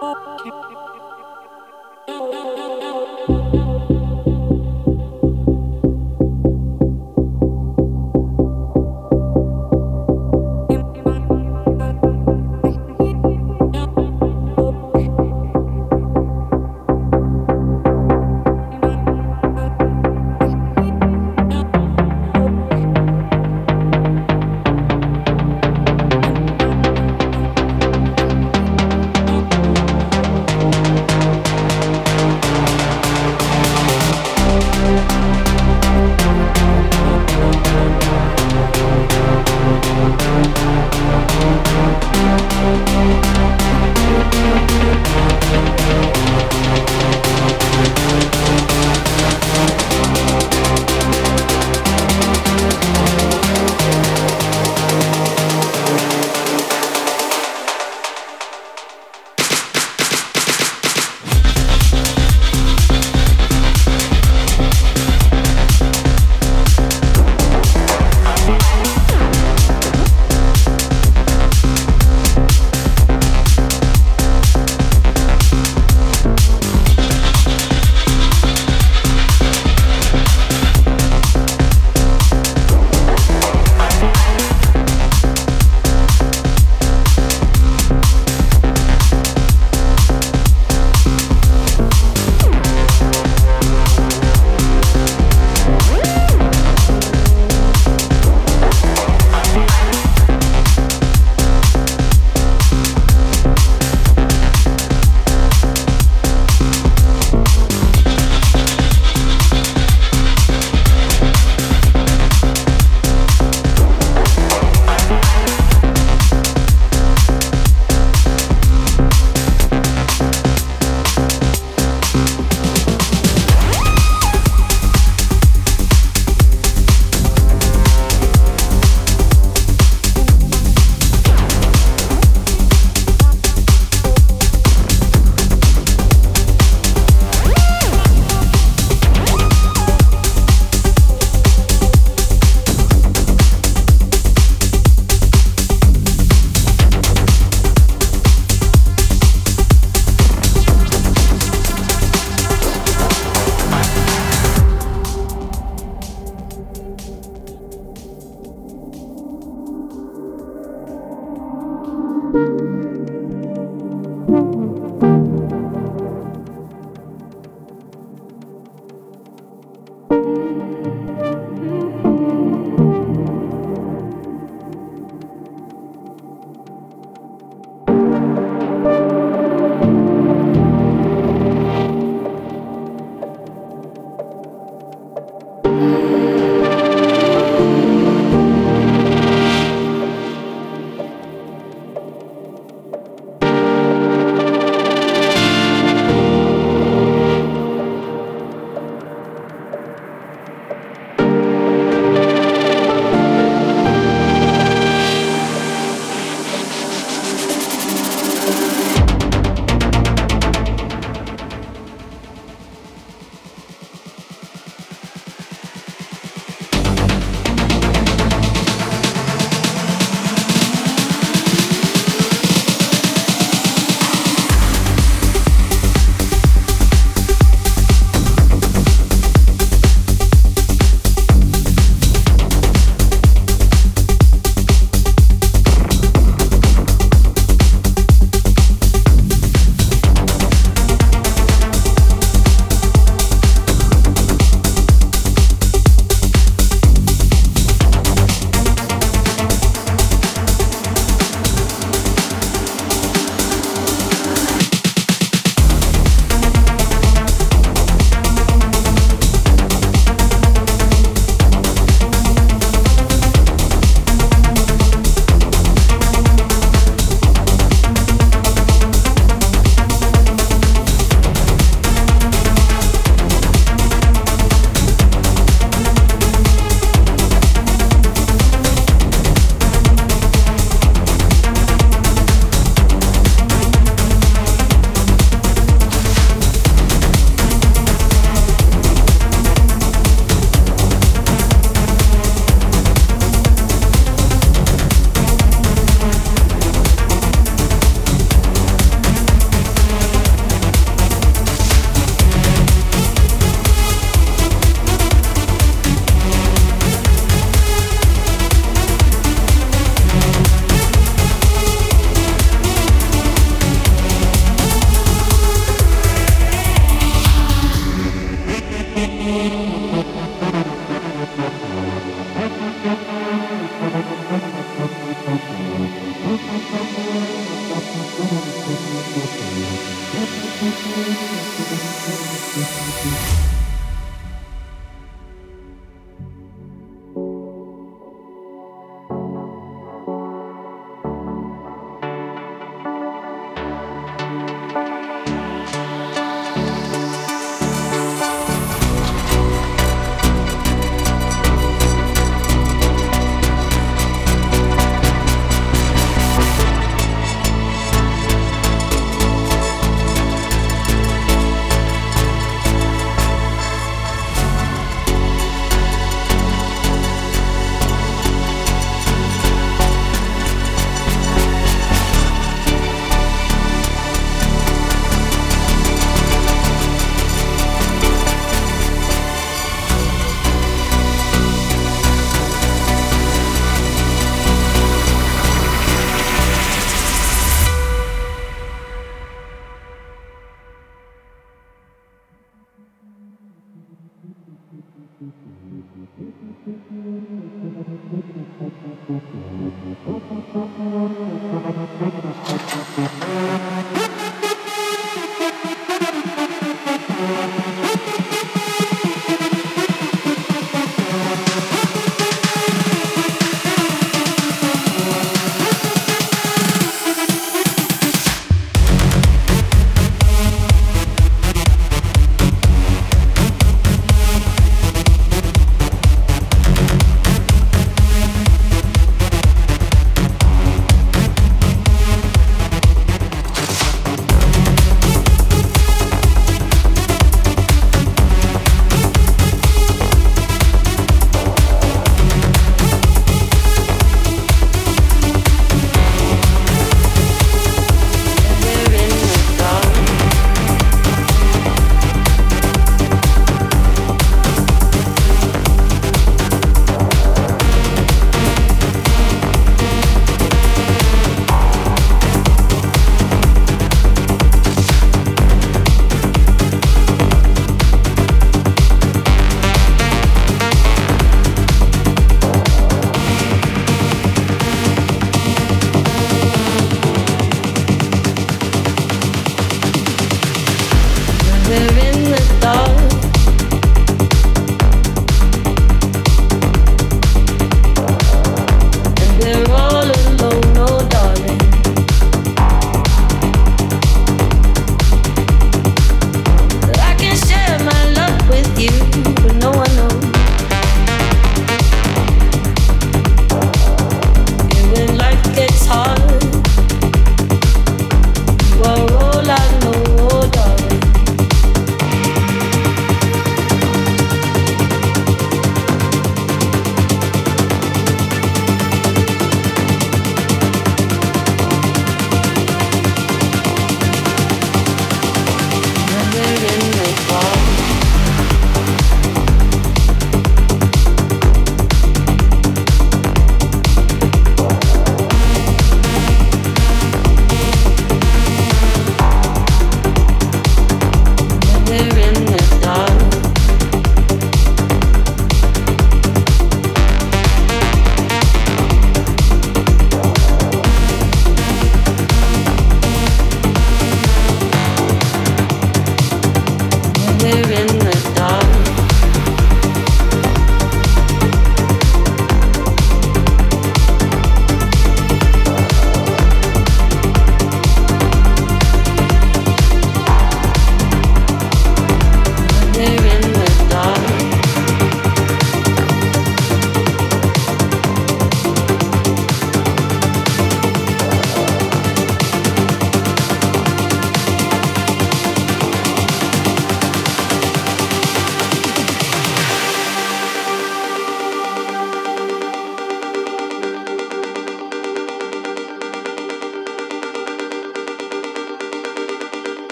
Thank.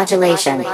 Modulation.